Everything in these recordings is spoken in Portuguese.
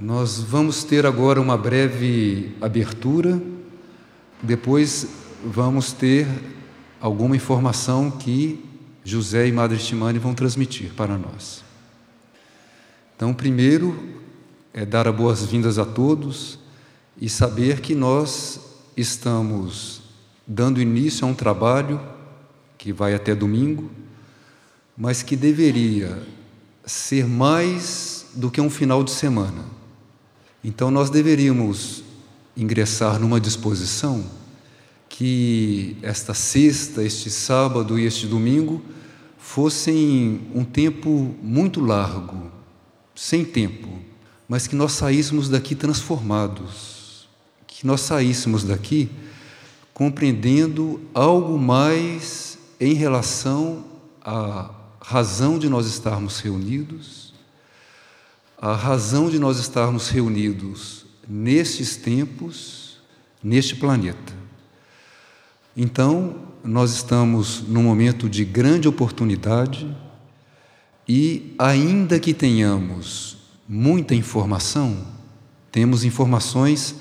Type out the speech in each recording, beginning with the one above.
Nós vamos ter agora uma breve abertura, depois vamos ter alguma informação que José e Madre Timane vão transmitir para nós. Então, primeiro é dar as boas-vindas a todos e saber que nós estamos dando início a um trabalho que vai até domingo, mas que deveria ser mais do que um final de semana. Então nós deveríamos ingressar numa disposição que esta sexta, este sábado e este domingo fossem um tempo muito largo, sem tempo, mas que nós saíssemos daqui transformados, que nós saíssemos daqui compreendendo algo mais em relação à razão de nós estarmos reunidos, a razão de nós estarmos reunidos nestes tempos, neste planeta. Então, nós estamos num momento de grande oportunidade e, ainda que tenhamos muita informação, temos informações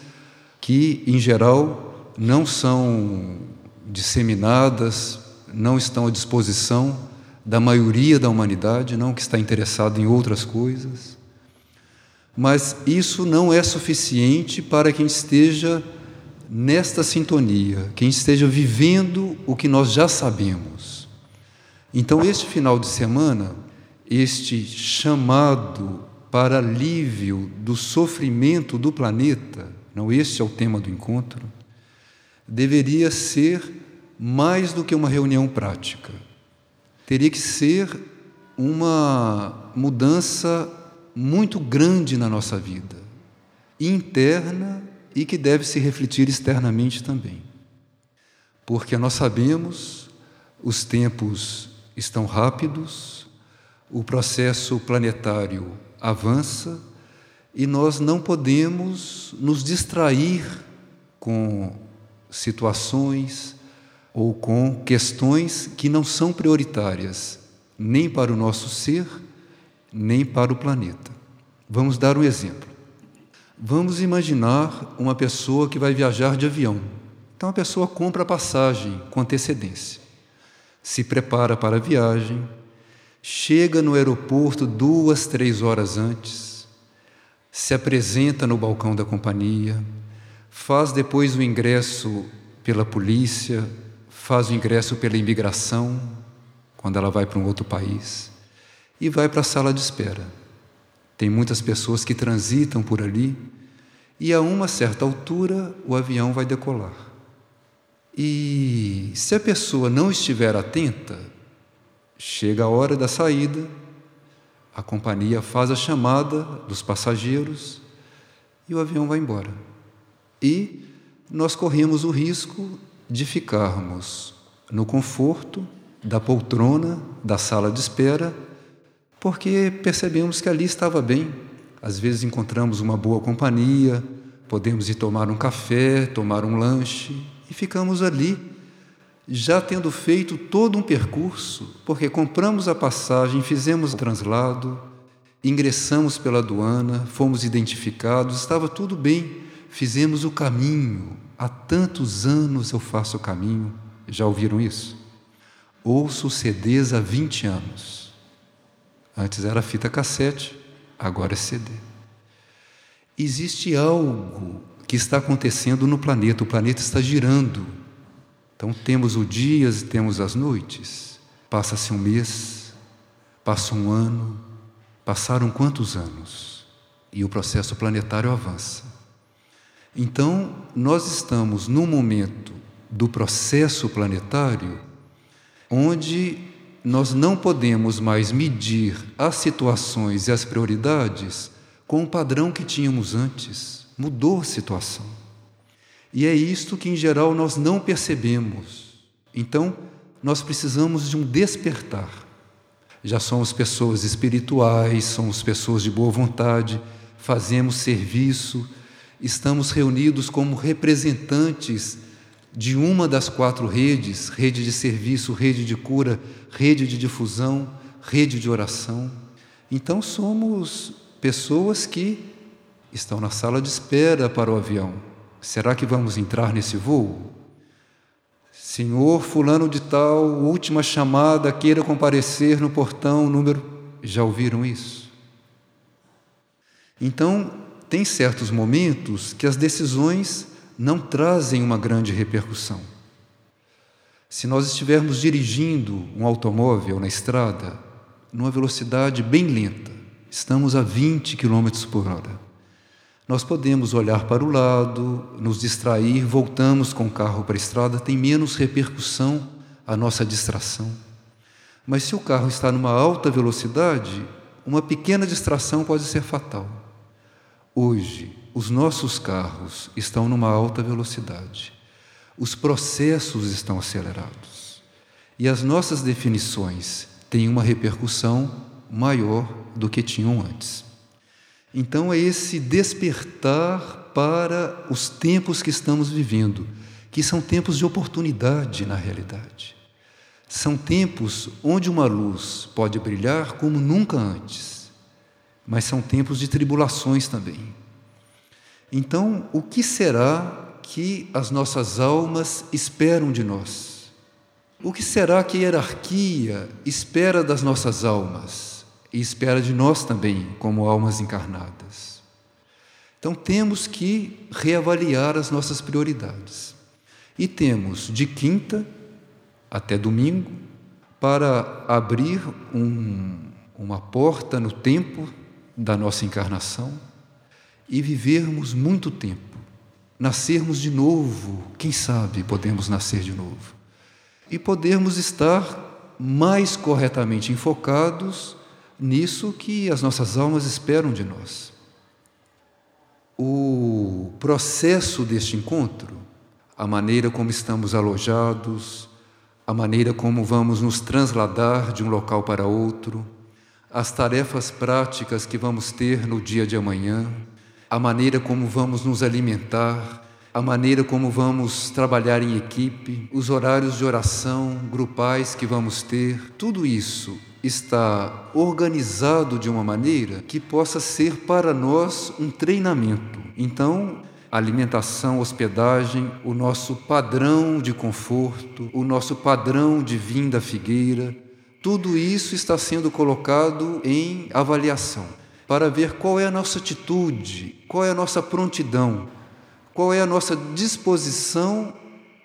que, em geral, não são disseminadas, não estão à disposição da maioria da humanidade, não que está interessado em outras coisas. Mas isso não é suficiente para quem esteja nesta sintonia, quem esteja vivendo o que nós já sabemos. Então, este final de semana, este chamado para alívio do sofrimento do planeta, não este é o tema do encontro, deveria ser mais do que uma reunião prática. Teria que ser uma mudança muito grande na nossa vida, interna e que deve se refletir externamente também. Porque nós sabemos, os tempos estão rápidos, o processo planetário avança e nós não podemos nos distrair com situações ou com questões que não são prioritárias, nem para o nosso ser, nem para o planeta. Vamos dar um exemplo. Vamos imaginar uma pessoa que vai viajar de avião. Então a pessoa compra a passagem com antecedência, se prepara para a viagem, chega no aeroporto duas, três horas antes, se apresenta no balcão da companhia, faz depois o ingresso pela polícia, faz o ingresso pela imigração, quando ela vai para um outro país, e vai para a sala de espera. Tem muitas pessoas que transitam por ali, e a uma certa altura o avião vai decolar. E se a pessoa não estiver atenta, chega a hora da saída, a companhia faz a chamada dos passageiros e o avião vai embora e nós corremos o risco de ficarmos no conforto da poltrona da sala de espera, porque percebemos que ali estava bem. Às vezes encontramos uma boa companhia, podemos ir tomar um café, tomar um lanche e ficamos ali, já tendo feito todo um percurso, porque compramos a passagem, fizemos o translado, ingressamos pela aduana, fomos identificados, estava tudo bem Fizemos o caminho, há tantos anos eu faço o caminho. Já ouviram isso? Ouço CDs há 20 anos. Antes era fita cassete, agora é CD. Existe algo que está acontecendo no planeta, o planeta está girando. Então temos os dias e temos as noites. Passa-se um mês, passa um ano, passaram quantos anos? E o processo planetário avança. Então, nós estamos num momento do processo planetário onde nós não podemos mais medir as situações e as prioridades com o padrão que tínhamos antes. Mudou a situação. E é isto que, em geral, nós não percebemos. Então, nós precisamos de um despertar. Já somos pessoas espirituais, somos pessoas de boa vontade, fazemos serviço estamos reunidos como representantes de uma das quatro redes rede de serviço, rede de cura, rede de difusão, rede de oração. Então, somos pessoas que estão na sala de espera para o avião. Será que vamos entrar nesse voo? Senhor Fulano de Tal, última chamada, queira comparecer no portão número. Já ouviram isso? Então, tem certos momentos que as decisões não trazem uma grande repercussão. Se nós estivermos dirigindo um automóvel na estrada, numa velocidade bem lenta, estamos a 20 km por hora. Nós podemos olhar para o lado, nos distrair, voltamos com o carro para a estrada, tem menos repercussão a nossa distração. Mas se o carro está numa alta velocidade, uma pequena distração pode ser fatal. Hoje, os nossos carros estão numa alta velocidade, os processos estão acelerados e as nossas definições têm uma repercussão maior do que tinham antes. Então, é esse despertar para os tempos que estamos vivendo, que são tempos de oportunidade na realidade. São tempos onde uma luz pode brilhar como nunca antes, mas são tempos de tribulações também. Então, o que será que as nossas almas esperam de nós? O que será que a hierarquia espera das nossas almas e espera de nós também, como almas encarnadas? Então, temos que reavaliar as nossas prioridades. E temos de quinta até domingo para abrir um, uma porta no tempo da nossa encarnação e vivermos muito tempo, nascermos de novo, quem sabe podemos nascer de novo, e podermos estar mais corretamente enfocados nisso que as nossas almas esperam de nós. O processo deste encontro, a maneira como estamos alojados, a maneira como vamos nos transladar de um local para outro, as tarefas práticas que vamos ter no dia de amanhã, a maneira como vamos nos alimentar, a maneira como vamos trabalhar em equipe, os horários de oração grupais que vamos ter, tudo isso está organizado de uma maneira que possa ser para nós um treinamento. Então, alimentação, hospedagem, o nosso padrão de conforto, o nosso padrão de vinda figueira, tudo isso está sendo colocado em avaliação para ver qual é a nossa atitude, qual é a nossa prontidão, qual é a nossa disposição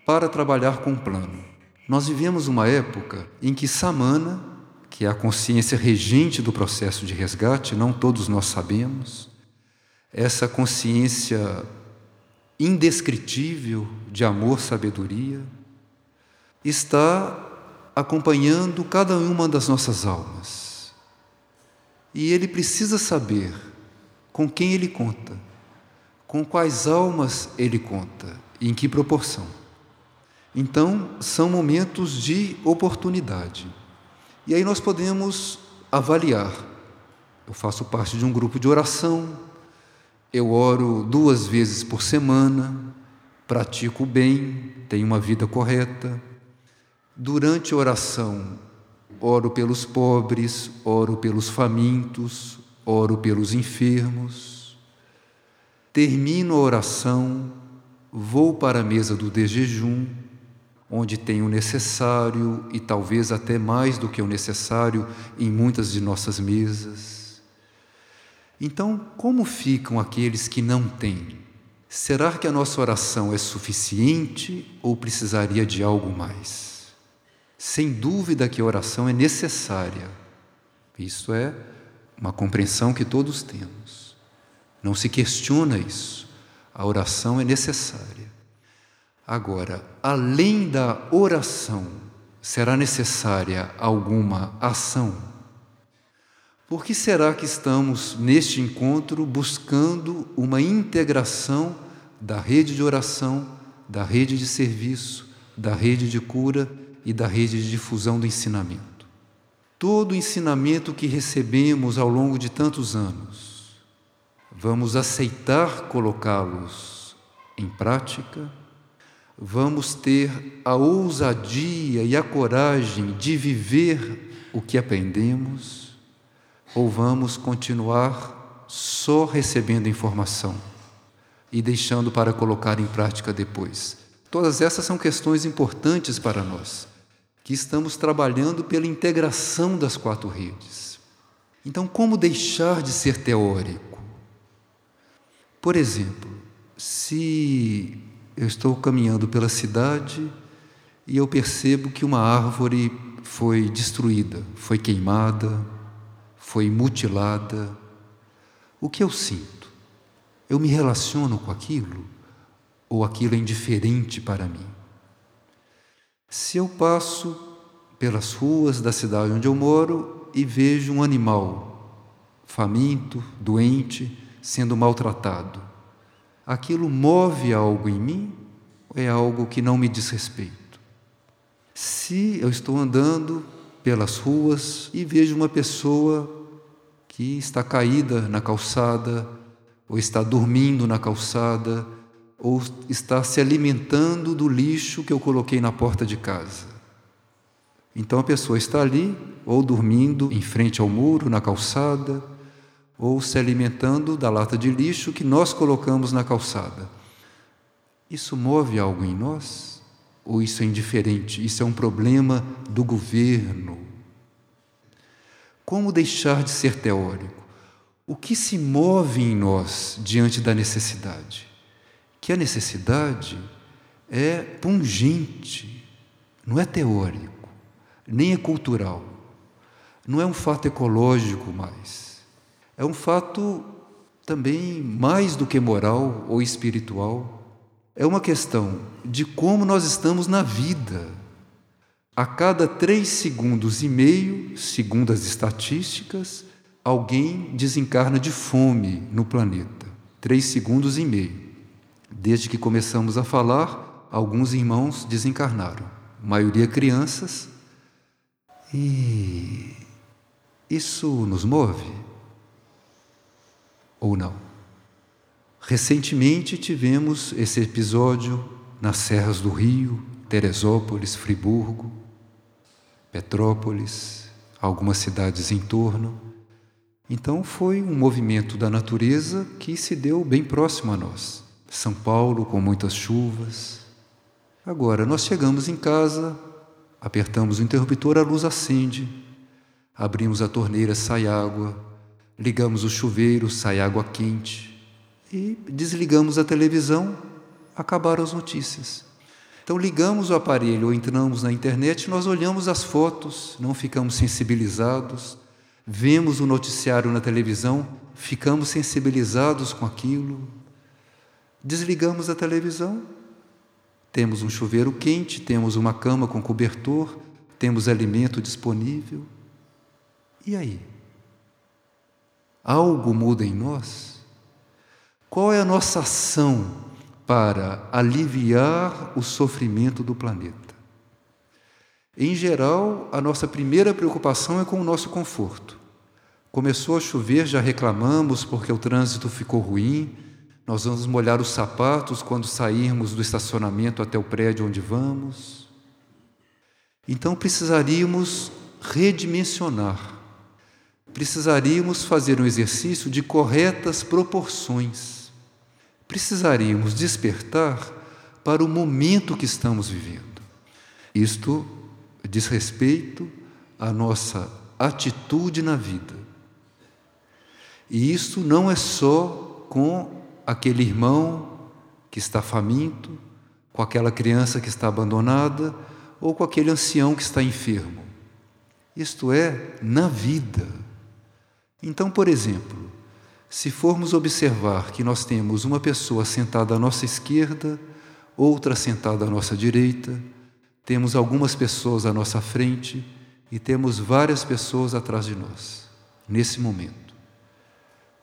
para trabalhar com o plano. Nós vivemos uma época em que Samana, que é a consciência regente do processo de resgate, não todos nós sabemos, essa consciência indescritível de amor, sabedoria, está acompanhando cada uma das nossas almas e ele precisa saber com quem ele conta, com quais almas ele conta e em que proporção. Então, são momentos de oportunidade. E aí nós podemos avaliar. Eu faço parte de um grupo de oração, eu oro duas vezes por semana, pratico bem, tenho uma vida correta. Durante a oração, oro pelos pobres, oro pelos famintos, oro pelos enfermos. Termino a oração, vou para a mesa do desjejum, onde tenho o necessário e talvez até mais do que o necessário em muitas de nossas mesas. Então, como ficam aqueles que não têm? Será que a nossa oração é suficiente ou precisaria de algo mais? Sem dúvida que a oração é necessária. Isso é uma compreensão que todos temos. Não se questiona isso. A oração é necessária. Agora, além da oração, será necessária alguma ação? Por que será que estamos neste encontro buscando uma integração da rede de oração, da rede de serviço, da rede de cura e da rede de difusão do ensinamento. Todo o ensinamento que recebemos ao longo de tantos anos, vamos aceitar colocá-los em prática, vamos ter a ousadia e a coragem de viver o que aprendemos, ou vamos continuar só recebendo informação e deixando para colocar em prática depois. Todas essas são questões importantes para nós, que estamos trabalhando pela integração das quatro redes. Então, como deixar de ser teórico? Por exemplo, se eu estou caminhando pela cidade e eu percebo que uma árvore foi destruída, foi queimada, foi mutilada, o que eu sinto? Eu me relaciono com aquilo ou aquilo é indiferente para mim? Se eu passo pelas ruas da cidade onde eu moro e vejo um animal faminto, doente, sendo maltratado, aquilo move algo em mim ou é algo que não me diz respeito? Se eu estou andando pelas ruas e vejo uma pessoa que está caída na calçada, ou está dormindo na calçada, ou está se alimentando do lixo que eu coloquei na porta de casa. Então a pessoa está ali, ou dormindo em frente ao muro, na calçada, ou se alimentando da lata de lixo que nós colocamos na calçada. Isso move algo em nós? Ou isso é indiferente? Isso é um problema do governo? Como deixar de ser teórico? O que se move em nós diante da necessidade? Que a necessidade é pungente, não é teórico, nem é cultural, não é um fato ecológico mais. É um fato também mais do que moral ou espiritual. É uma questão de como nós estamos na vida a cada três segundos e meio, segundo as estatísticas, alguém desencarna de fome no planeta. Três segundos e meio. Desde que começamos a falar, alguns irmãos desencarnaram, a maioria crianças. E isso nos move? Ou não? Recentemente tivemos esse episódio nas serras do Rio, Teresópolis, Friburgo, Petrópolis, algumas cidades em torno. Então foi um movimento da natureza que se deu bem próximo a nós. São Paulo com muitas chuvas. Agora nós chegamos em casa, apertamos o interruptor, a luz acende, abrimos a torneira, sai água, ligamos o chuveiro, sai água quente e desligamos a televisão, acabaram as notícias. Então ligamos o aparelho ou entramos na internet, nós olhamos as fotos, não ficamos sensibilizados, vemos o noticiário na televisão, ficamos sensibilizados com aquilo. Desligamos a televisão, temos um chuveiro quente, temos uma cama com cobertor, temos alimento disponível. E aí? Algo muda em nós? Qual é a nossa ação para aliviar o sofrimento do planeta. Em geral, a nossa primeira preocupação é com o nosso conforto. Começou a chover, já reclamamos porque o trânsito ficou ruim, nós vamos molhar os sapatos quando sairmos do estacionamento até o prédio onde vamos. Então precisaríamos redimensionar, precisaríamos fazer um exercício de corretas proporções precisaríamos despertar para o momento que estamos vivendo. Isto diz respeito à nossa atitude na vida. E isso não é só com aquele irmão que está faminto, com aquela criança que está abandonada ou com aquele ancião que está enfermo. Isto é na vida. Então, por exemplo, se formos observar que nós temos uma pessoa sentada à nossa esquerda, outra sentada à nossa direita, temos algumas pessoas à nossa frente e temos várias pessoas atrás de nós, nesse momento.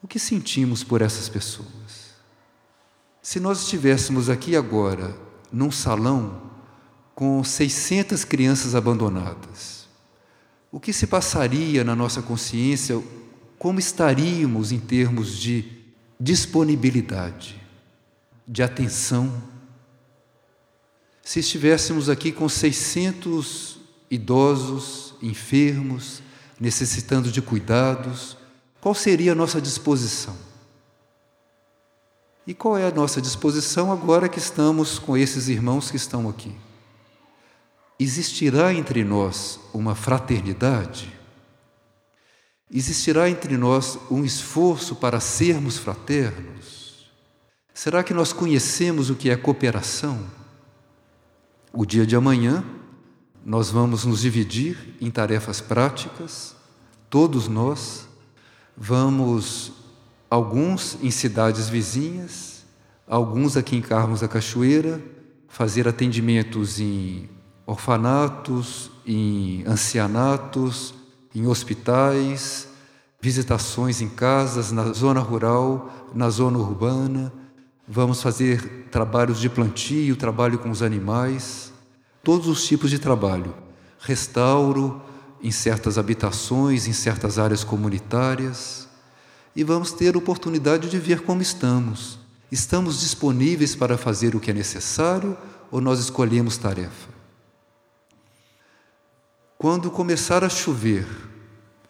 O que sentimos por essas pessoas? Se nós estivéssemos aqui agora, num salão, com 600 crianças abandonadas, o que se passaria na nossa consciência como estaríamos em termos de disponibilidade, de atenção, se estivéssemos aqui com 600 idosos, enfermos, necessitando de cuidados, qual seria a nossa disposição? E qual é a nossa disposição agora que estamos com esses irmãos que estão aqui? Existirá entre nós uma fraternidade? Existirá entre nós um esforço para sermos fraternos? Será que nós conhecemos o que é cooperação? O dia de amanhã, nós vamos nos dividir em tarefas práticas, todos nós, vamos alguns em cidades vizinhas, alguns aqui em Carmos da Cachoeira, fazer atendimentos em orfanatos, em ancianatos, em hospitais, visitações em casas, na zona rural, na zona urbana. Vamos fazer trabalhos de plantio, trabalho com os animais, todos os tipos de trabalho. Restauro em certas habitações, em certas áreas comunitárias e vamos ter oportunidade de ver como estamos. Estamos disponíveis para fazer o que é necessário ou nós escolhemos tarefa? Quando começar a chover,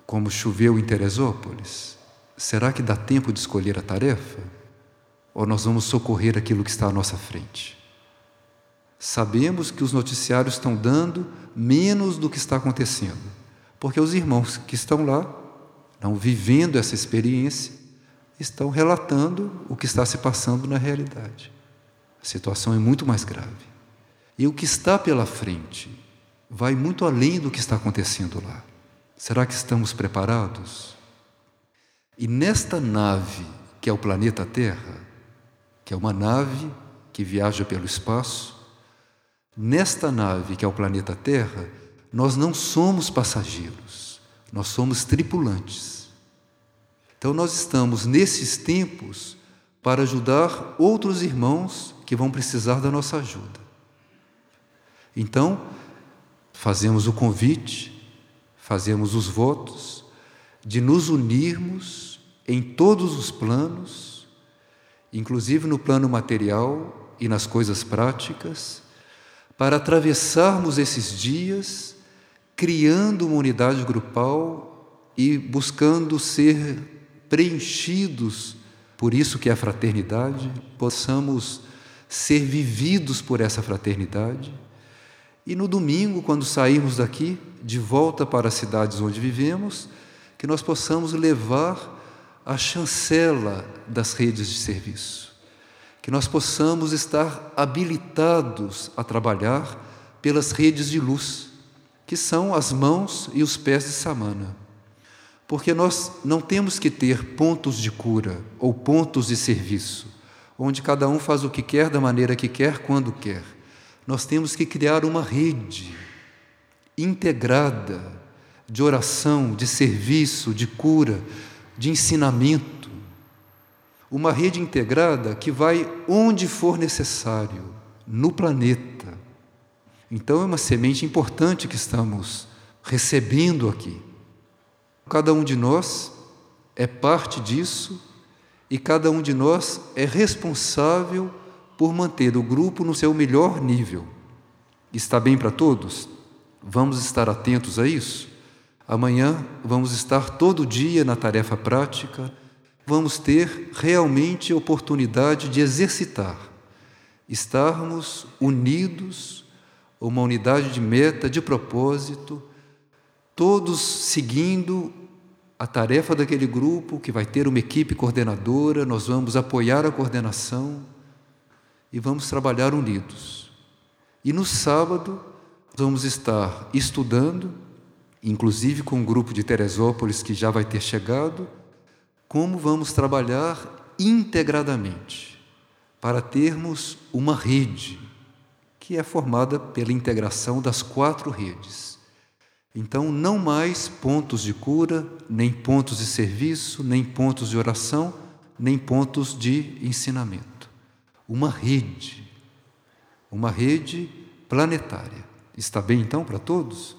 como choveu em Teresópolis, será que dá tempo de escolher a tarefa? Ou nós vamos socorrer aquilo que está à nossa frente? Sabemos que os noticiários estão dando menos do que está acontecendo, porque os irmãos que estão lá não vivendo essa experiência, estão relatando o que está se passando na realidade. A situação é muito mais grave. E o que está pela frente vai muito além do que está acontecendo lá. Será que estamos preparados? E nesta nave, que é o planeta Terra, que é uma nave que viaja pelo espaço, nesta nave, que é o planeta Terra, nós não somos passageiros. Nós somos tripulantes. Então, nós estamos nesses tempos para ajudar outros irmãos que vão precisar da nossa ajuda. Então, fazemos o convite, fazemos os votos de nos unirmos em todos os planos, inclusive no plano material e nas coisas práticas, para atravessarmos esses dias criando uma unidade grupal e buscando ser preenchidos. Por isso que é a fraternidade, possamos ser vividos por essa fraternidade. E no domingo, quando sairmos daqui, de volta para as cidades onde vivemos, que nós possamos levar a chancela das redes de serviço, que nós possamos estar habilitados a trabalhar pelas redes de luz que são as mãos e os pés de Samana. Porque nós não temos que ter pontos de cura ou pontos de serviço, onde cada um faz o que quer, da maneira que quer, quando quer. Nós temos que criar uma rede integrada de oração, de serviço, de cura, de ensinamento. Uma rede integrada que vai onde for necessário, no planeta então é uma semente importante que estamos recebendo aqui. Cada um de nós é parte disso e cada um de nós é responsável por manter o grupo no seu melhor nível. Está bem para todos? Vamos estar atentos a isso? Amanhã vamos estar todo dia na tarefa prática, vamos ter realmente a oportunidade de exercitar, estarmos unidos uma unidade de meta, de propósito, todos seguindo a tarefa daquele grupo que vai ter uma equipe coordenadora, nós vamos apoiar a coordenação e vamos trabalhar unidos. E no sábado vamos estar estudando, inclusive com um grupo de Teresópolis que já vai ter chegado, como vamos trabalhar integradamente para termos uma rede que é formada pela integração das quatro redes. Então, não mais pontos de cura, nem pontos de serviço, nem pontos de oração, nem pontos de ensinamento. Uma rede, uma rede planetária. Está bem então para todos?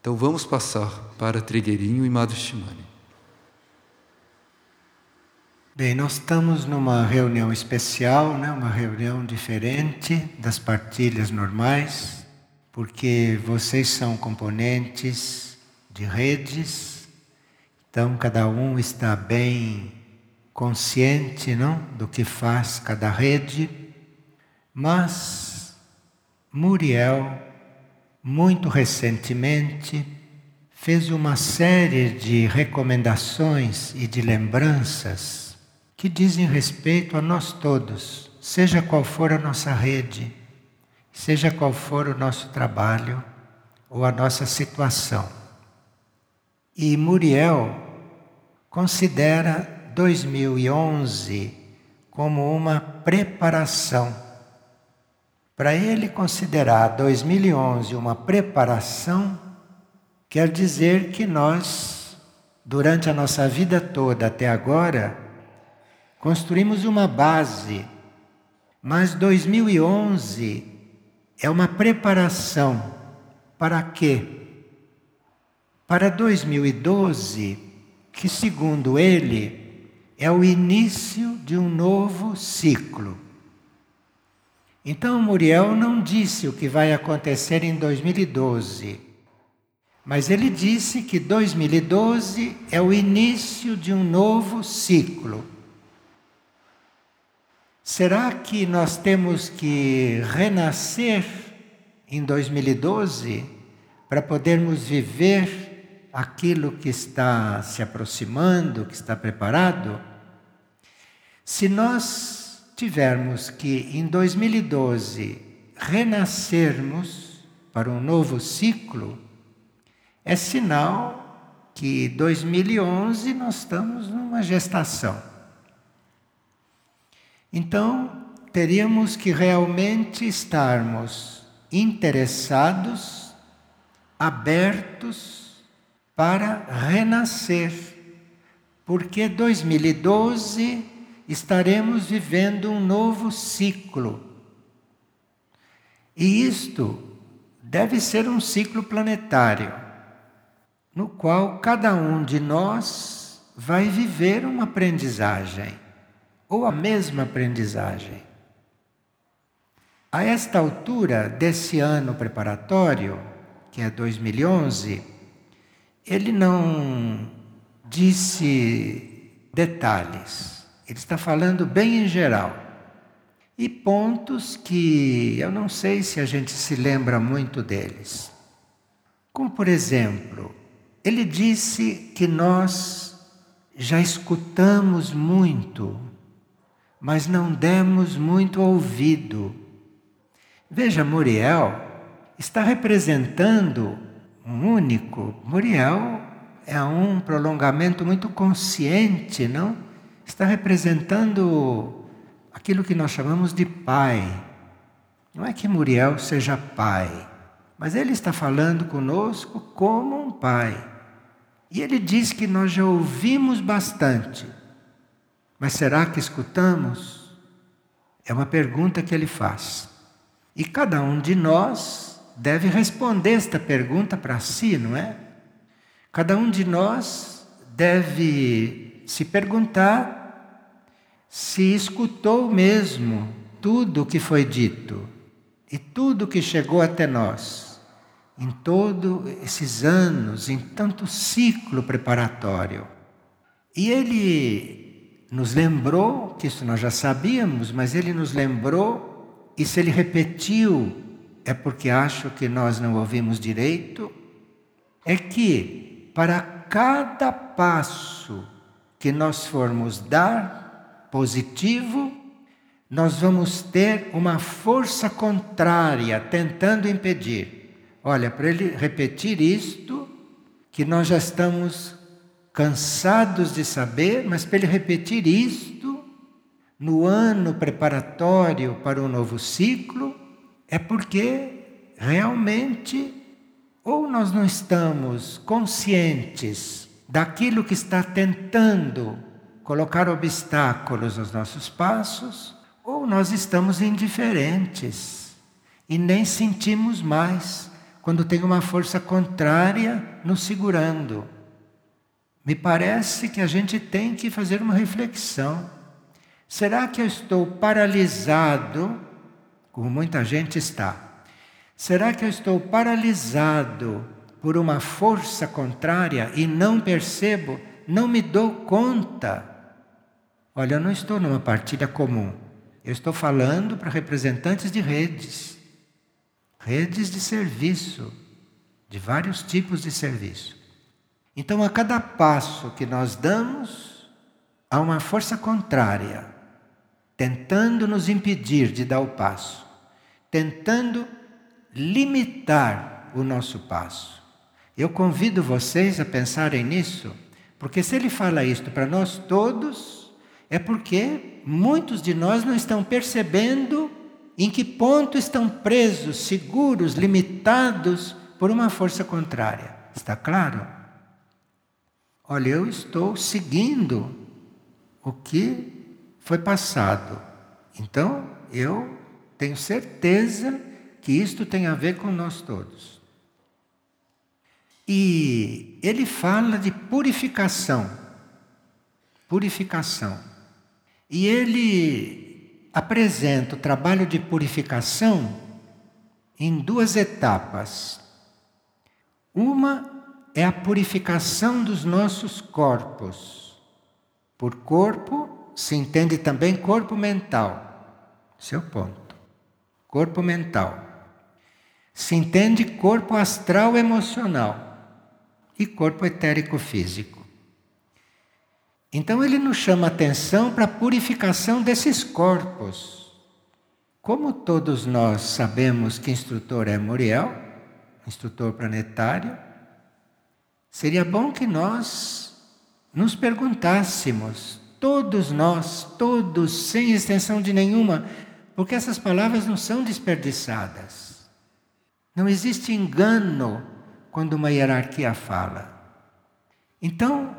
Então vamos passar para Trigueirinho e Madre Shimane. Bem, nós estamos numa reunião especial, né? uma reunião diferente das partilhas normais, porque vocês são componentes de redes Então cada um está bem consciente, não, do que faz cada rede, mas Muriel muito recentemente fez uma série de recomendações e de lembranças que dizem respeito a nós todos, seja qual for a nossa rede, seja qual for o nosso trabalho ou a nossa situação. E Muriel considera 2011 como uma preparação. Para ele considerar 2011 uma preparação, quer dizer que nós, durante a nossa vida toda até agora, construímos uma base, mas 2011 é uma preparação para quê? Para 2012, que segundo ele é o início de um novo ciclo. Então Muriel não disse o que vai acontecer em 2012, mas ele disse que 2012 é o início de um novo ciclo. Será que nós temos que renascer em 2012 para podermos viver aquilo que está se aproximando, que está preparado? Se nós tivermos que em 2012 renascermos para um novo ciclo, é sinal que 2011 nós estamos numa gestação. Então, teríamos que realmente estarmos interessados, abertos para renascer, porque 2012 estaremos vivendo um novo ciclo. E isto deve ser um ciclo planetário, no qual cada um de nós vai viver uma aprendizagem, ou a mesma aprendizagem. A esta altura desse ano preparatório, que é 2011, ele não disse detalhes. Ele está falando bem em geral. E pontos que eu não sei se a gente se lembra muito deles. Como, por exemplo, ele disse que nós já escutamos muito, mas não demos muito ouvido. Veja, Muriel está representando um único. Muriel é um prolongamento muito consciente, não? está representando aquilo que nós chamamos de pai. Não é que Muriel seja pai, mas ele está falando conosco como um pai. E ele diz que nós já ouvimos bastante, mas será que escutamos? É uma pergunta que ele faz. E cada um de nós deve responder esta pergunta para si, não é? Cada um de nós deve se perguntar se escutou mesmo tudo o que foi dito e tudo que chegou até nós em todos esses anos, em tanto ciclo preparatório. E ele nos lembrou, que isso nós já sabíamos, mas ele nos lembrou, e se ele repetiu, é porque acho que nós não ouvimos direito, é que para cada passo que nós formos dar positivo, nós vamos ter uma força contrária tentando impedir. Olha, para ele repetir isto, que nós já estamos cansados de saber, mas para ele repetir isto, no ano preparatório para o novo ciclo, é porque realmente ou nós não estamos conscientes daquilo que está tentando colocar obstáculos aos nossos passos, ou nós estamos indiferentes e nem sentimos mais quando tem uma força contrária nos segurando. Me parece que a gente tem que fazer uma reflexão. Será que eu estou paralisado, como muita gente está? Será que eu estou paralisado por uma força contrária e não percebo não me dou conta. Olha, eu não estou numa partilha comum. Eu estou falando para representantes de redes, redes de serviço, de vários tipos de serviço. Então, a cada passo que nós damos, há uma força contrária, tentando nos impedir de dar o passo, tentando limitar o nosso passo. Eu convido vocês a pensarem nisso, porque se ele fala isto para nós todos, é porque muitos de nós não estão percebendo em que ponto estão presos, seguros, limitados por uma força contrária. Está claro? Olha, eu estou seguindo o que foi passado. Então, eu tenho certeza que isto tem a ver com nós todos. E ele fala de purificação. Purificação. E ele apresenta o trabalho de purificação em duas etapas. Uma é a purificação dos nossos corpos. Por corpo se entende também corpo mental. Seu é ponto. Corpo mental. Se entende corpo astral emocional e corpo etérico físico. Então ele nos chama atenção para a purificação desses corpos. Como todos nós sabemos que instrutor é Muriel, instrutor planetário, seria bom que nós nos perguntássemos, todos nós, todos, sem extensão de nenhuma, porque essas palavras não são desperdiçadas. Não existe engano quando uma hierarquia fala. Então,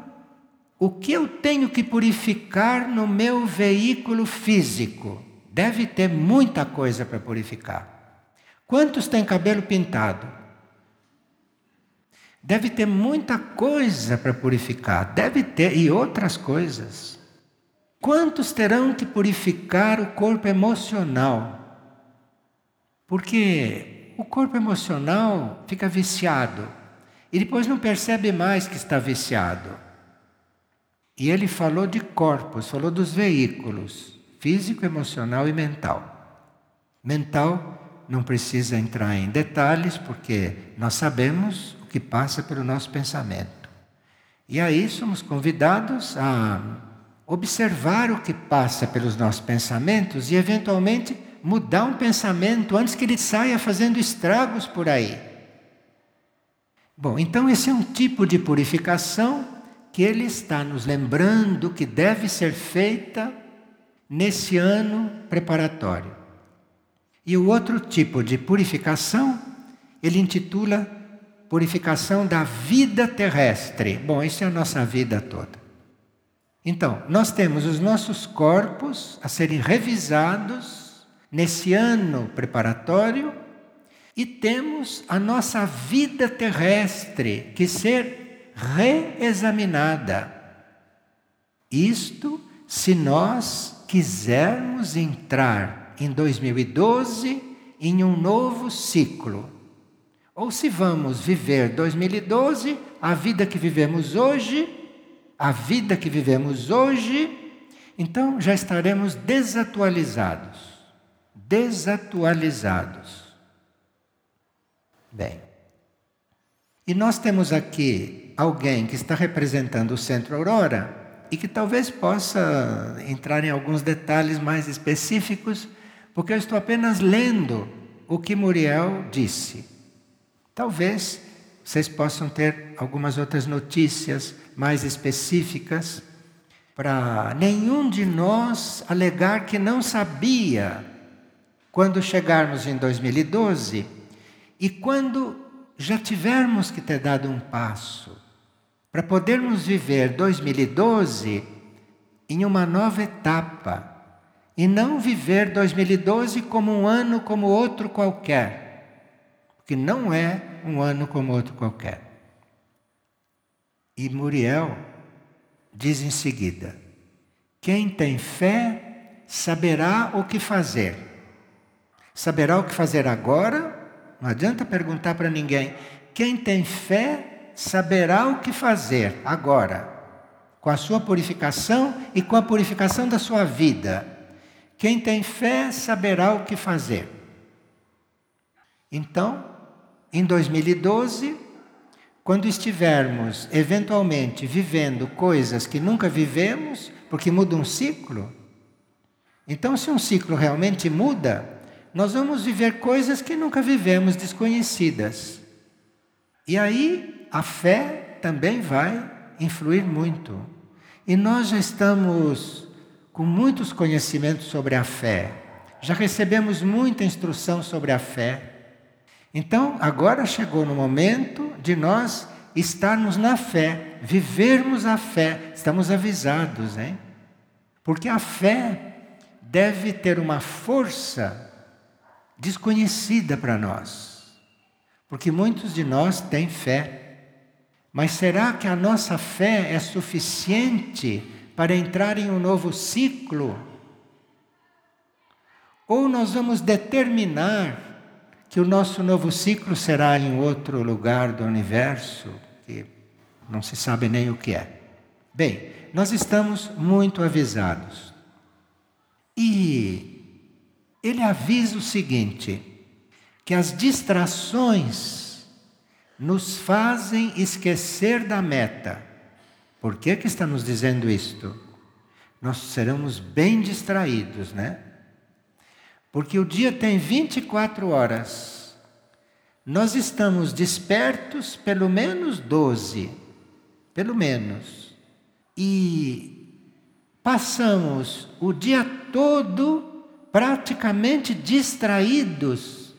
o que eu tenho que purificar no meu veículo físico? Deve ter muita coisa para purificar. Quantos têm cabelo pintado? Deve ter muita coisa para purificar, deve ter, e outras coisas. Quantos terão que purificar o corpo emocional? Porque o corpo emocional fica viciado e depois não percebe mais que está viciado. E ele falou de corpos, falou dos veículos físico, emocional e mental. Mental não precisa entrar em detalhes porque nós sabemos que passa pelo nosso pensamento. E aí somos convidados a observar o que passa pelos nossos pensamentos e eventualmente mudar um pensamento antes que ele saia fazendo estragos por aí. Bom, então esse é um tipo de purificação que ele está nos lembrando que deve ser feita nesse ano preparatório. E o outro tipo de purificação, ele intitula Purificação da Vida Terrestre. Bom, isso é a nossa vida toda. Então, nós temos os nossos corpos a serem revisados nesse ano preparatório e temos a nossa vida terrestre que ser reexaminada. Isto se nós quisermos entrar em 2012 em um novo ciclo. Ou se vamos viver 2012, a vida que vivemos hoje, a vida que vivemos hoje, então já estaremos desatualizados desatualizados. Bem, e nós temos aqui alguém que está representando o Centro Aurora e que talvez possa entrar em alguns detalhes mais específicos, porque eu estou apenas lendo o que Muriel disse. Talvez vocês possam ter algumas outras notícias mais específicas para nenhum de nós alegar que não sabia quando chegarmos em 2012 e quando já tivermos que ter dado um passo para podermos viver 2012 em uma nova etapa e não viver 2012 como um ano como outro qualquer, porque não é um ano como outro qualquer. E Muriel diz em seguida: quem tem fé saberá o que fazer. Saberá o que fazer agora? Não adianta perguntar para ninguém. Quem tem fé saberá o que fazer agora. com a sua purificação e com a purificação da sua vida. Quem tem fé saberá o que fazer. Então, em 2012, quando estivermos eventualmente vivendo coisas que nunca vivemos, porque muda um ciclo, então, se um ciclo realmente muda, nós vamos viver coisas que nunca vivemos, desconhecidas. E aí a fé também vai influir muito. E nós já estamos com muitos conhecimentos sobre a fé, já recebemos muita instrução sobre a fé. Então, agora chegou no momento de nós estarmos na fé, vivermos a fé. Estamos avisados, hein? Porque a fé deve ter uma força desconhecida para nós. Porque muitos de nós têm fé. Mas será que a nossa fé é suficiente para entrar em um novo ciclo? Ou nós vamos determinar que o nosso novo ciclo será em outro lugar do universo, que não se sabe nem o que é. Bem, nós estamos muito avisados. E ele avisa o seguinte: que as distrações nos fazem esquecer da meta. Por que, que está nos dizendo isto? Nós seremos bem distraídos, né? Porque o dia tem 24 horas. Nós estamos despertos pelo menos 12. Pelo menos. E passamos o dia todo praticamente distraídos,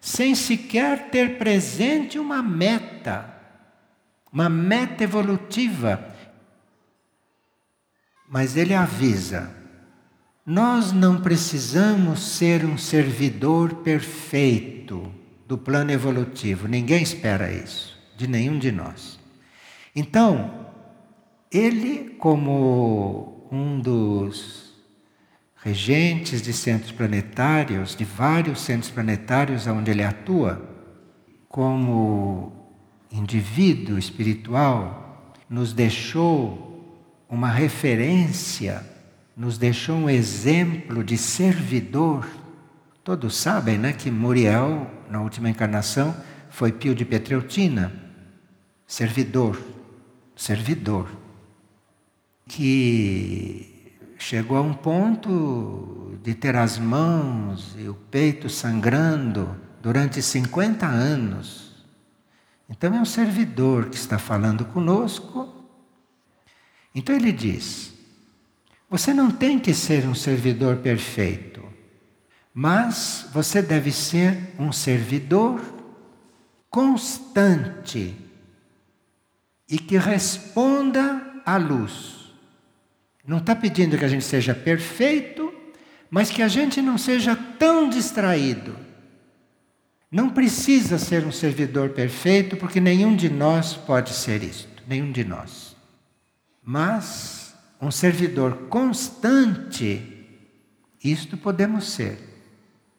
sem sequer ter presente uma meta, uma meta evolutiva. Mas ele avisa nós não precisamos ser um servidor perfeito do plano evolutivo, ninguém espera isso, de nenhum de nós. Então, ele, como um dos regentes de centros planetários, de vários centros planetários onde ele atua, como indivíduo espiritual, nos deixou uma referência nos deixou um exemplo de servidor. Todos sabem né, que Muriel, na última encarnação, foi Pio de Petreutina, servidor, servidor, que chegou a um ponto de ter as mãos e o peito sangrando durante 50 anos. Então é um servidor que está falando conosco. Então ele diz: você não tem que ser um servidor perfeito, mas você deve ser um servidor constante e que responda à luz. Não está pedindo que a gente seja perfeito, mas que a gente não seja tão distraído. Não precisa ser um servidor perfeito, porque nenhum de nós pode ser isto, nenhum de nós. Mas um servidor constante, isto podemos ser.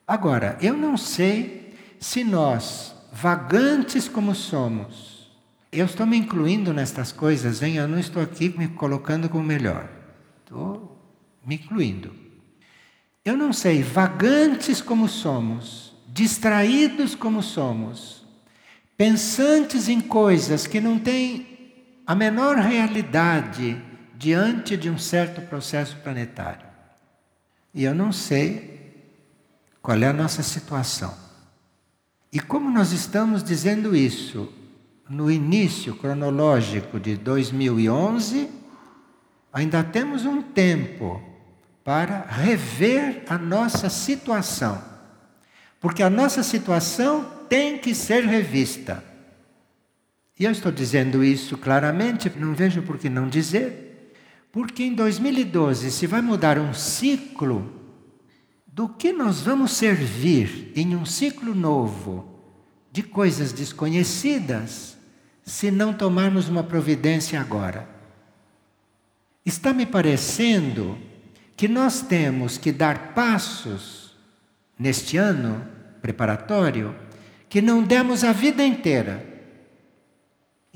Agora, eu não sei se nós, vagantes como somos, eu estou me incluindo nestas coisas, hein? eu não estou aqui me colocando como melhor, estou me incluindo. Eu não sei, vagantes como somos, distraídos como somos, pensantes em coisas que não têm a menor realidade diante de um certo processo planetário. E eu não sei qual é a nossa situação. E como nós estamos dizendo isso no início cronológico de 2011, ainda temos um tempo para rever a nossa situação. Porque a nossa situação tem que ser revista. E eu estou dizendo isso claramente, não vejo por que não dizer. Porque em 2012 se vai mudar um ciclo do que nós vamos servir em um ciclo novo de coisas desconhecidas se não tomarmos uma providência agora. Está me parecendo que nós temos que dar passos neste ano preparatório que não demos a vida inteira.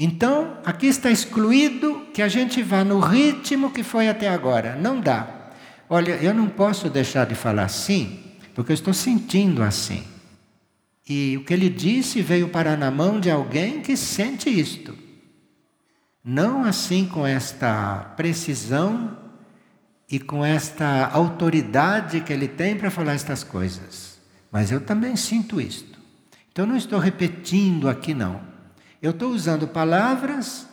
Então, aqui está excluído que a gente vá no ritmo que foi até agora. Não dá. Olha, eu não posso deixar de falar assim, porque eu estou sentindo assim. E o que ele disse veio parar na mão de alguém que sente isto. Não assim com esta precisão e com esta autoridade que ele tem para falar estas coisas. Mas eu também sinto isto. Então não estou repetindo aqui não. Eu estou usando palavras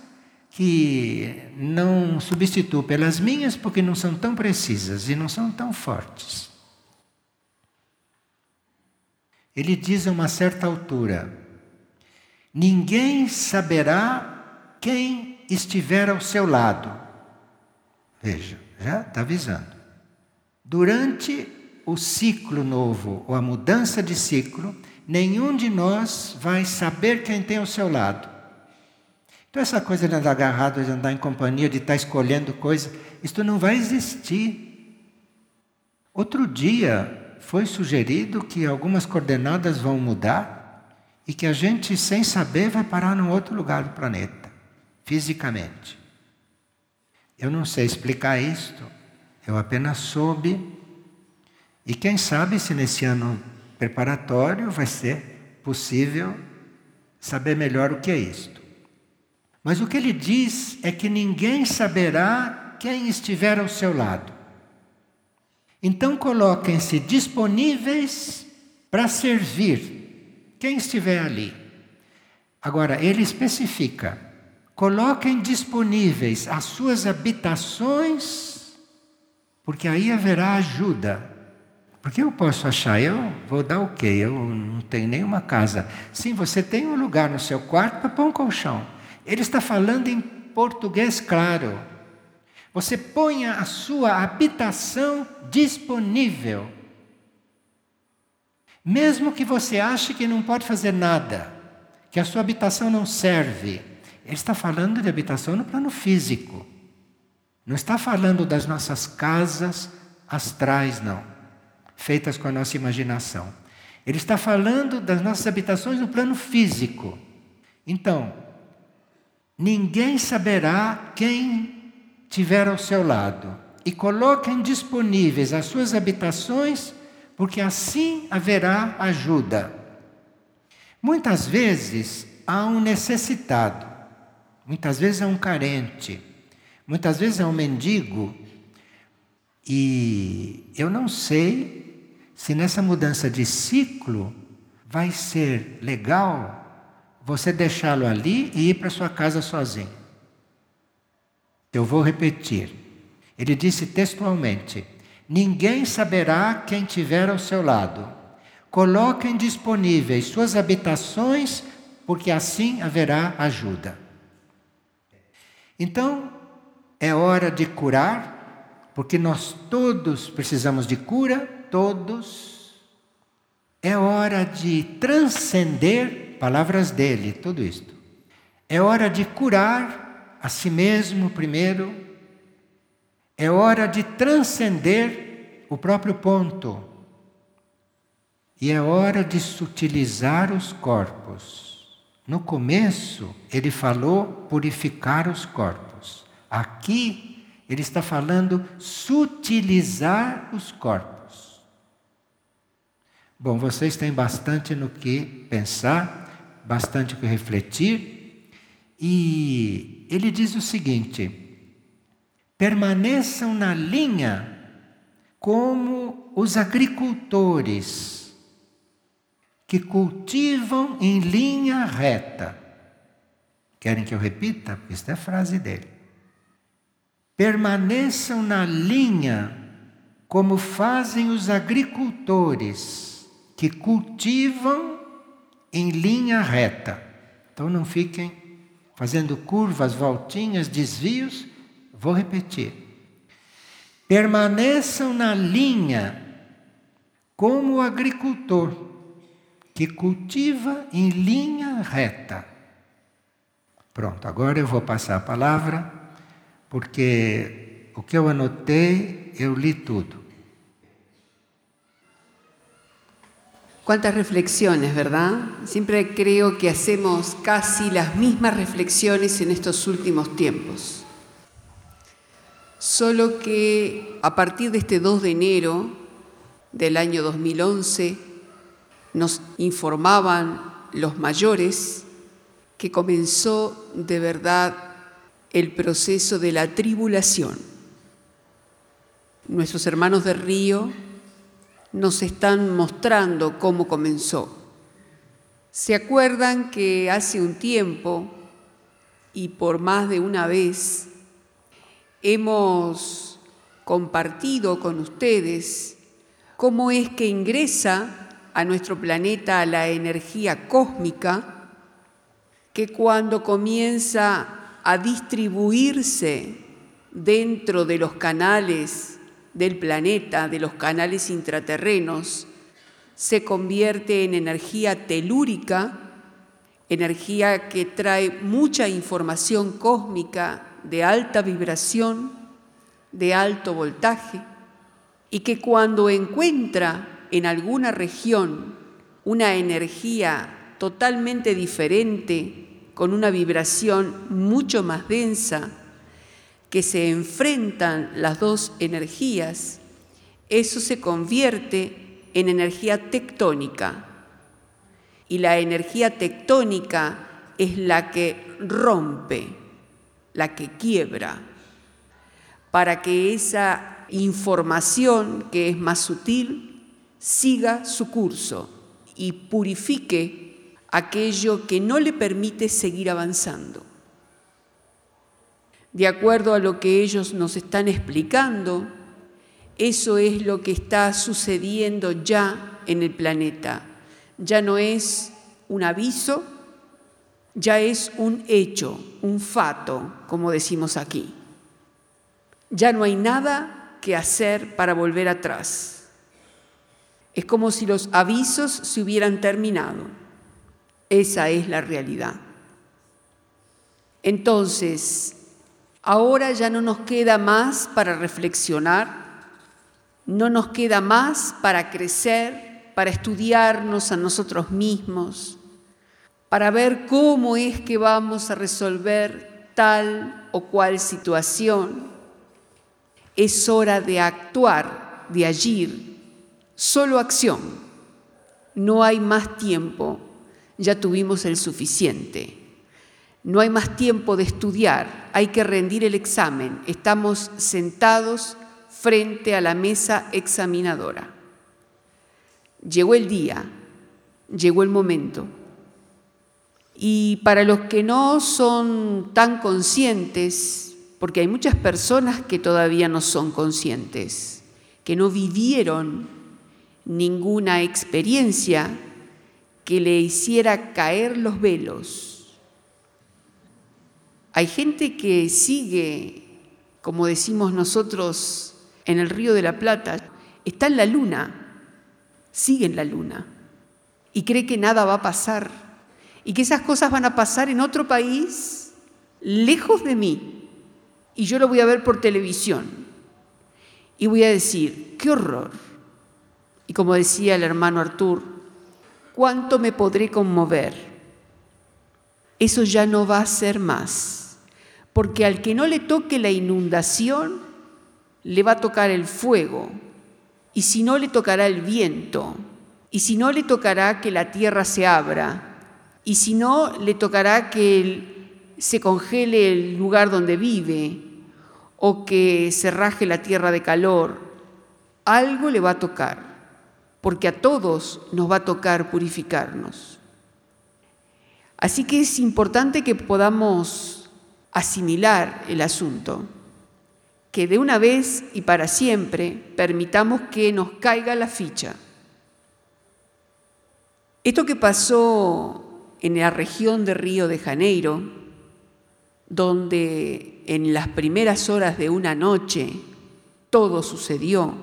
que não substituo pelas minhas porque não são tão precisas e não são tão fortes. Ele diz a uma certa altura: Ninguém saberá quem estiver ao seu lado. Veja, já está avisando. Durante o ciclo novo, ou a mudança de ciclo, nenhum de nós vai saber quem tem ao seu lado. Então, essa coisa de andar agarrado, de andar em companhia, de estar escolhendo coisas, isto não vai existir. Outro dia foi sugerido que algumas coordenadas vão mudar e que a gente, sem saber, vai parar num outro lugar do planeta, fisicamente. Eu não sei explicar isto, eu apenas soube. E quem sabe se nesse ano preparatório vai ser possível saber melhor o que é isto. Mas o que ele diz é que ninguém saberá quem estiver ao seu lado. Então coloquem-se disponíveis para servir quem estiver ali. Agora, ele especifica: coloquem disponíveis as suas habitações, porque aí haverá ajuda. Porque eu posso achar, eu vou dar o quê? Eu não tenho nenhuma casa. Sim, você tem um lugar no seu quarto para pôr um colchão. Ele está falando em português claro. Você ponha a sua habitação disponível. Mesmo que você ache que não pode fazer nada, que a sua habitação não serve, ele está falando de habitação no plano físico. Não está falando das nossas casas astrais, não feitas com a nossa imaginação. Ele está falando das nossas habitações no plano físico. Então, ninguém saberá quem tiver ao seu lado. E coloquem disponíveis as suas habitações, porque assim haverá ajuda. Muitas vezes há um necessitado, muitas vezes é um carente, muitas vezes é um mendigo, e eu não sei se nessa mudança de ciclo vai ser legal você deixá-lo ali e ir para sua casa sozinho. Eu vou repetir. Ele disse textualmente: Ninguém saberá quem tiver ao seu lado. Coloquem disponíveis suas habitações, porque assim haverá ajuda. Então, é hora de curar, porque nós todos precisamos de cura todos. É hora de transcender palavras dele, tudo isto. É hora de curar a si mesmo primeiro. É hora de transcender o próprio ponto. E é hora de sutilizar os corpos. No começo, ele falou purificar os corpos. Aqui, ele está falando sutilizar os corpos. Bom, vocês têm bastante no que pensar, bastante o que refletir, e ele diz o seguinte: permaneçam na linha como os agricultores que cultivam em linha reta. Querem que eu repita? Esta é a frase dele. Permaneçam na linha como fazem os agricultores que cultivam em linha reta. Então não fiquem fazendo curvas, voltinhas, desvios. Vou repetir. Permaneçam na linha como o agricultor que cultiva em linha reta. Pronto, agora eu vou passar a palavra, porque o que eu anotei, eu li tudo. Cuántas reflexiones, ¿verdad? Siempre creo que hacemos casi las mismas reflexiones en estos últimos tiempos. Solo que a partir de este 2 de enero del año 2011 nos informaban los mayores que comenzó de verdad el proceso de la tribulación. Nuestros hermanos de Río nos están mostrando cómo comenzó. ¿Se acuerdan que hace un tiempo y por más de una vez hemos compartido con ustedes cómo es que ingresa a nuestro planeta la energía cósmica que cuando comienza a distribuirse dentro de los canales del planeta, de los canales intraterrenos, se convierte en energía telúrica, energía que trae mucha información cósmica de alta vibración, de alto voltaje, y que cuando encuentra en alguna región una energía totalmente diferente, con una vibración mucho más densa, que se enfrentan las dos energías, eso se convierte en energía tectónica. Y la energía tectónica es la que rompe, la que quiebra, para que esa información que es más sutil siga su curso y purifique aquello que no le permite seguir avanzando de acuerdo a lo que ellos nos están explicando, eso es lo que está sucediendo ya en el planeta. Ya no es un aviso, ya es un hecho, un fato, como decimos aquí. Ya no hay nada que hacer para volver atrás. Es como si los avisos se hubieran terminado. Esa es la realidad. Entonces, Ahora ya no nos queda más para reflexionar, no nos queda más para crecer, para estudiarnos a nosotros mismos, para ver cómo es que vamos a resolver tal o cual situación. Es hora de actuar, de agir, solo acción. No hay más tiempo, ya tuvimos el suficiente. No hay más tiempo de estudiar, hay que rendir el examen. Estamos sentados frente a la mesa examinadora. Llegó el día, llegó el momento. Y para los que no son tan conscientes, porque hay muchas personas que todavía no son conscientes, que no vivieron ninguna experiencia que le hiciera caer los velos hay gente que sigue, como decimos nosotros, en el río de la Plata, está en la luna, sigue en la luna y cree que nada va a pasar y que esas cosas van a pasar en otro país, lejos de mí, y yo lo voy a ver por televisión y voy a decir, qué horror. Y como decía el hermano Artur, ¿cuánto me podré conmover? Eso ya no va a ser más porque al que no le toque la inundación, le va a tocar el fuego, y si no le tocará el viento, y si no le tocará que la tierra se abra, y si no le tocará que se congele el lugar donde vive, o que se raje la tierra de calor, algo le va a tocar, porque a todos nos va a tocar purificarnos. Así que es importante que podamos asimilar el asunto, que de una vez y para siempre permitamos que nos caiga la ficha. Esto que pasó en la región de Río de Janeiro, donde en las primeras horas de una noche todo sucedió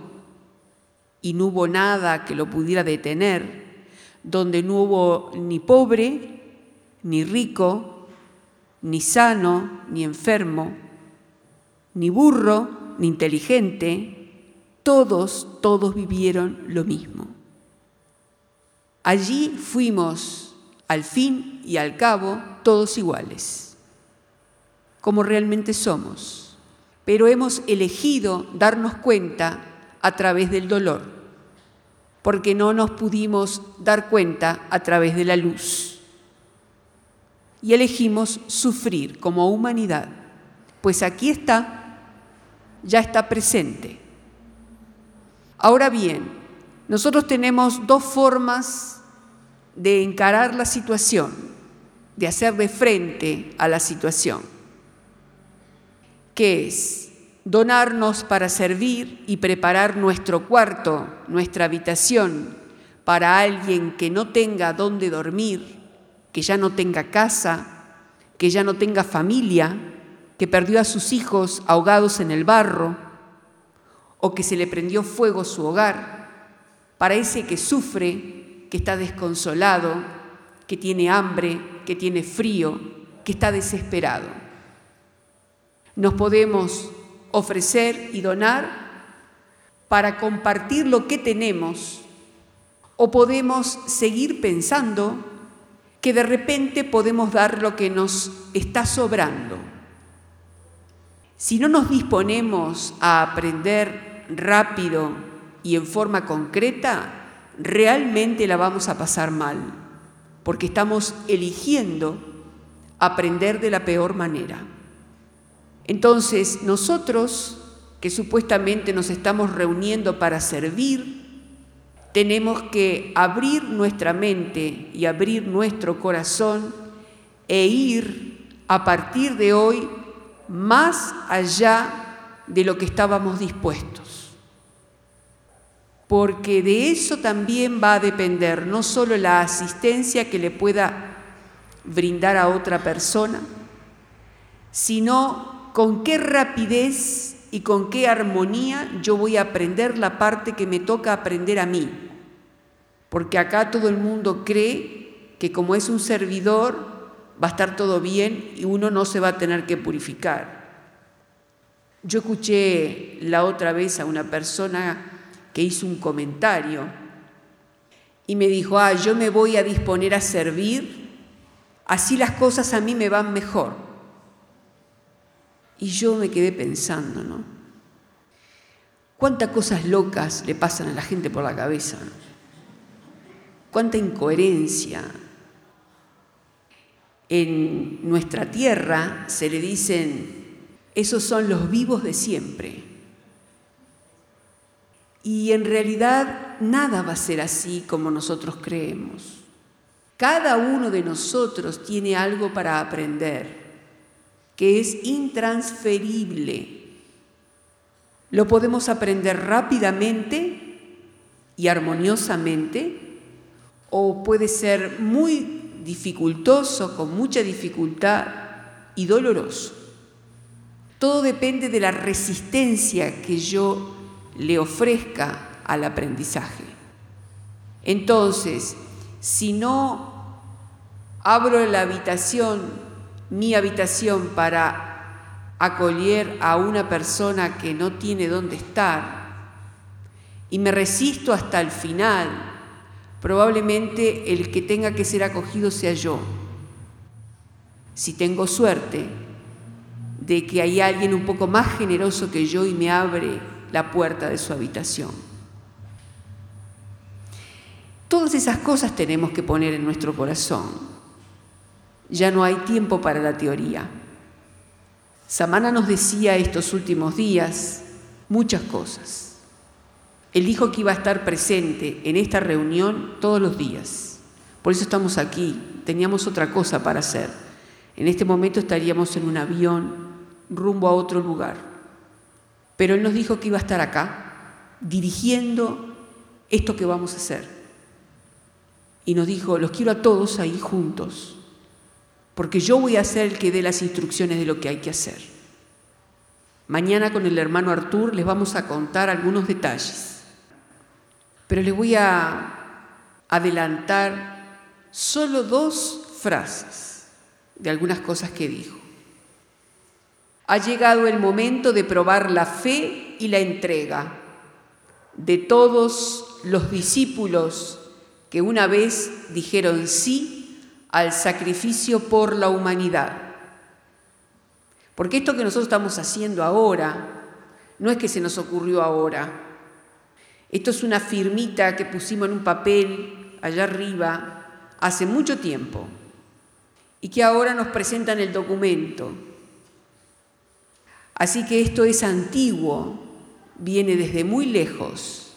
y no hubo nada que lo pudiera detener, donde no hubo ni pobre, ni rico, ni sano, ni enfermo, ni burro, ni inteligente, todos, todos vivieron lo mismo. Allí fuimos, al fin y al cabo, todos iguales, como realmente somos, pero hemos elegido darnos cuenta a través del dolor, porque no nos pudimos dar cuenta a través de la luz. Y elegimos sufrir como humanidad, pues aquí está, ya está presente. Ahora bien, nosotros tenemos dos formas de encarar la situación, de hacer de frente a la situación, que es donarnos para servir y preparar nuestro cuarto, nuestra habitación, para alguien que no tenga dónde dormir, que ya no tenga casa, que ya no tenga familia, que perdió a sus hijos ahogados en el barro, o que se le prendió fuego su hogar para ese que sufre, que está desconsolado, que tiene hambre, que tiene frío, que está desesperado. Nos podemos ofrecer y donar para compartir lo que tenemos o podemos seguir pensando que de repente podemos dar lo que nos está sobrando. Si no nos disponemos a aprender rápido y en forma concreta, realmente la vamos a pasar mal, porque estamos eligiendo aprender de la peor manera. Entonces, nosotros, que supuestamente nos estamos reuniendo para servir, tenemos que abrir nuestra mente y abrir nuestro corazón e ir a partir de hoy más allá de lo que estábamos dispuestos. Porque de eso también va a depender no solo la asistencia que le pueda brindar a otra persona, sino con qué rapidez y con qué armonía yo voy a aprender la parte que me toca aprender a mí. Porque acá todo el mundo cree que como es un servidor va a estar todo bien y uno no se va a tener que purificar. Yo escuché la otra vez a una persona que hizo un comentario y me dijo, ah, yo me voy a disponer a servir, así las cosas a mí me van mejor. Y yo me quedé pensando, ¿no? ¿Cuántas cosas locas le pasan a la gente por la cabeza? ¿Cuánta incoherencia? En nuestra tierra se le dicen, esos son los vivos de siempre. Y en realidad nada va a ser así como nosotros creemos. Cada uno de nosotros tiene algo para aprender que es intransferible. Lo podemos aprender rápidamente y armoniosamente o puede ser muy dificultoso, con mucha dificultad y doloroso. Todo depende de la resistencia que yo le ofrezca al aprendizaje. Entonces, si no abro la habitación, mi habitación para acoger a una persona que no tiene dónde estar y me resisto hasta el final, probablemente el que tenga que ser acogido sea yo. Si tengo suerte de que hay alguien un poco más generoso que yo y me abre la puerta de su habitación. Todas esas cosas tenemos que poner en nuestro corazón. Ya no hay tiempo para la teoría. Samana nos decía estos últimos días muchas cosas. Él dijo que iba a estar presente en esta reunión todos los días. Por eso estamos aquí. Teníamos otra cosa para hacer. En este momento estaríamos en un avión rumbo a otro lugar. Pero Él nos dijo que iba a estar acá, dirigiendo esto que vamos a hacer. Y nos dijo, los quiero a todos ahí juntos, porque yo voy a ser el que dé las instrucciones de lo que hay que hacer. Mañana con el hermano Artur les vamos a contar algunos detalles, pero les voy a adelantar solo dos frases de algunas cosas que dijo. Ha llegado el momento de probar la fe y la entrega de todos los discípulos que una vez dijeron sí al sacrificio por la humanidad. Porque esto que nosotros estamos haciendo ahora no es que se nos ocurrió ahora. Esto es una firmita que pusimos en un papel allá arriba hace mucho tiempo y que ahora nos presentan el documento. Así que esto es antiguo, viene desde muy lejos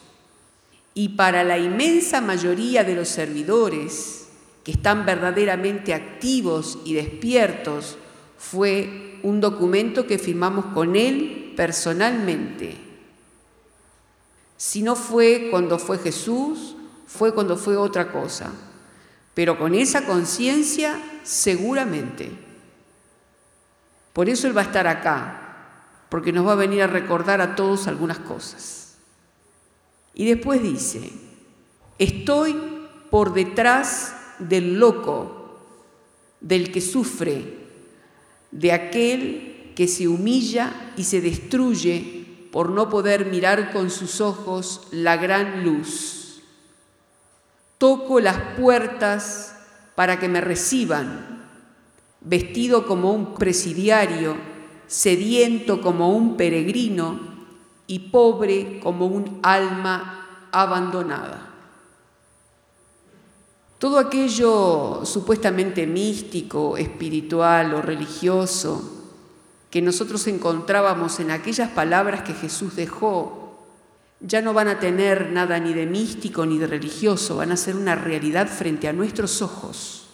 y para la inmensa mayoría de los servidores que están verdaderamente activos y despiertos, fue un documento que firmamos con él personalmente. Si no fue cuando fue Jesús, fue cuando fue otra cosa pero con esa conciencia seguramente. Por eso Él va a estar acá, porque nos va a venir a recordar a todos algunas cosas. Y después dice, estoy por detrás del loco, del que sufre, de aquel que se humilla y se destruye por no poder mirar con sus ojos la gran luz Toco las puertas para que me reciban, vestido como un presidiario, sediento como un peregrino y pobre como un alma abandonada. Todo aquello supuestamente místico, espiritual o religioso que nosotros encontrábamos en aquellas palabras que Jesús dejó ya no van a tener nada ni de místico ni de religioso, van a ser una realidad frente a nuestros ojos.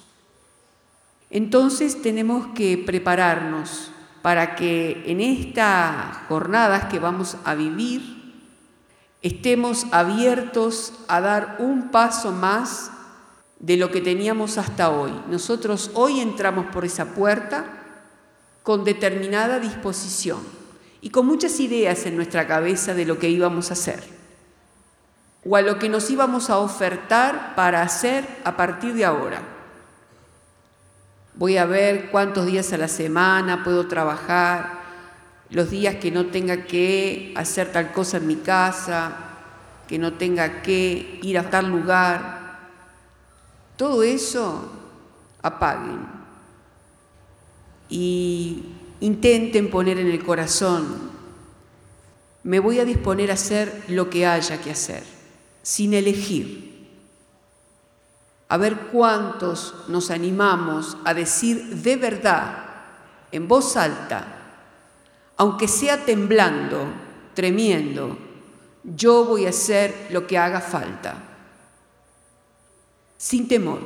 Entonces tenemos que prepararnos para que en estas jornadas que vamos a vivir estemos abiertos a dar un paso más de lo que teníamos hasta hoy. Nosotros hoy entramos por esa puerta con determinada disposición y con muchas ideas en nuestra cabeza de lo que íbamos a hacer o a lo que nos íbamos a ofertar para hacer a partir de ahora. Voy a ver cuántos días a la semana puedo trabajar, los días que no tenga que hacer tal cosa en mi casa, que no tenga que ir a tal lugar. Todo eso apaguen. Y intenten poner en el corazón, me voy a disponer a hacer lo que haya que hacer, sin elegir. A ver cuántos nos animamos a decir de verdad, en voz alta, aunque sea temblando, tremiendo, yo voy a hacer lo que haga falta, sin temor.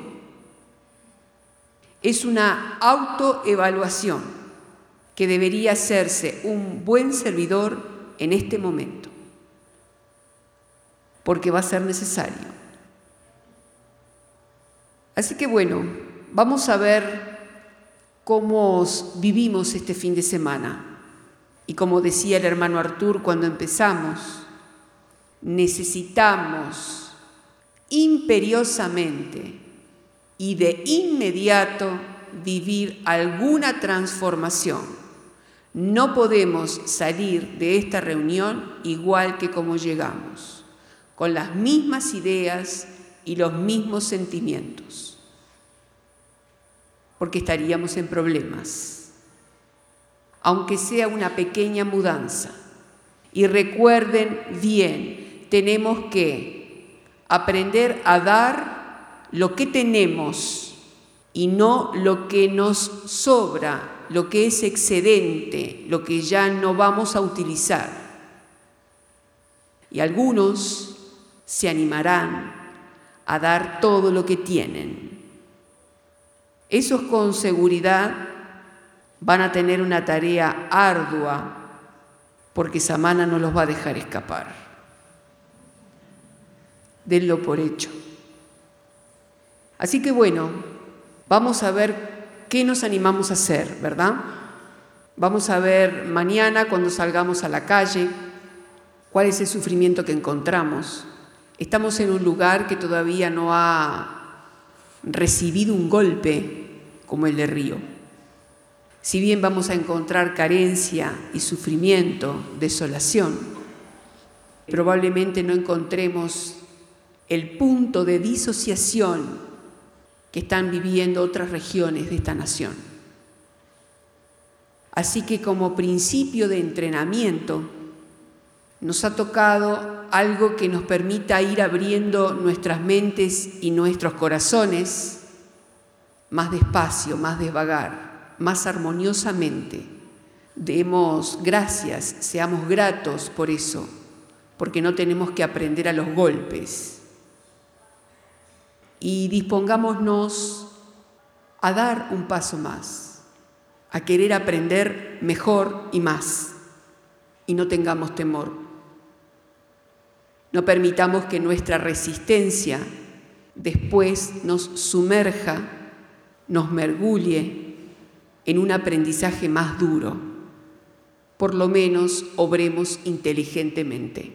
Es una autoevaluación que debería hacerse un buen servidor en este momento, porque va a ser necesario. Así que bueno, vamos a ver cómo vivimos este fin de semana. Y como decía el hermano Artur cuando empezamos, necesitamos imperiosamente y de inmediato vivir alguna transformación no podemos salir de esta reunión igual que como llegamos, con las mismas ideas y los mismos sentimientos, porque estaríamos en problemas, aunque sea una pequeña mudanza. Y recuerden bien, tenemos que aprender a dar lo que tenemos y no lo que nos sobra lo que es excedente, lo que ya no vamos a utilizar. Y algunos se animarán a dar todo lo que tienen. Esos con seguridad van a tener una tarea ardua porque Samana no los va a dejar escapar. Denlo por hecho. Así que bueno, vamos a ver ¿qué nos animamos a hacer, verdad? Vamos a ver mañana cuando salgamos a la calle cuál es el sufrimiento que encontramos. Estamos en un lugar que todavía no ha recibido un golpe como el de Río. Si bien vamos a encontrar carencia y sufrimiento, desolación, probablemente no encontremos el punto de disociación que están viviendo otras regiones de esta nación. Así que como principio de entrenamiento, nos ha tocado algo que nos permita ir abriendo nuestras mentes y nuestros corazones más despacio, más desvagar, más armoniosamente. Demos gracias, seamos gratos por eso, porque no tenemos que aprender a los golpes. Y dispongámonos a dar un paso más, a querer aprender mejor y más, y no tengamos temor. No permitamos que nuestra resistencia después nos sumerja, nos mergulle en un aprendizaje más duro por lo menos obremos inteligentemente.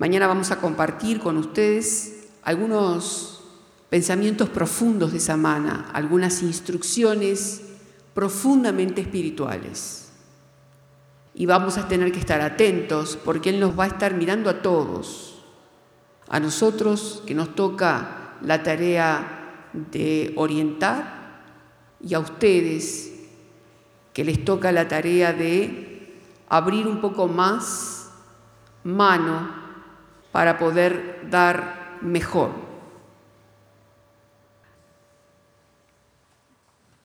Mañana vamos a compartir con ustedes algunos pensamientos profundos de Samana, algunas instrucciones profundamente espirituales. Y vamos a tener que estar atentos porque Él nos va a estar mirando a todos, a nosotros que nos toca la tarea de orientar y a ustedes que les toca la tarea de abrir un poco más mano para poder dar mejor.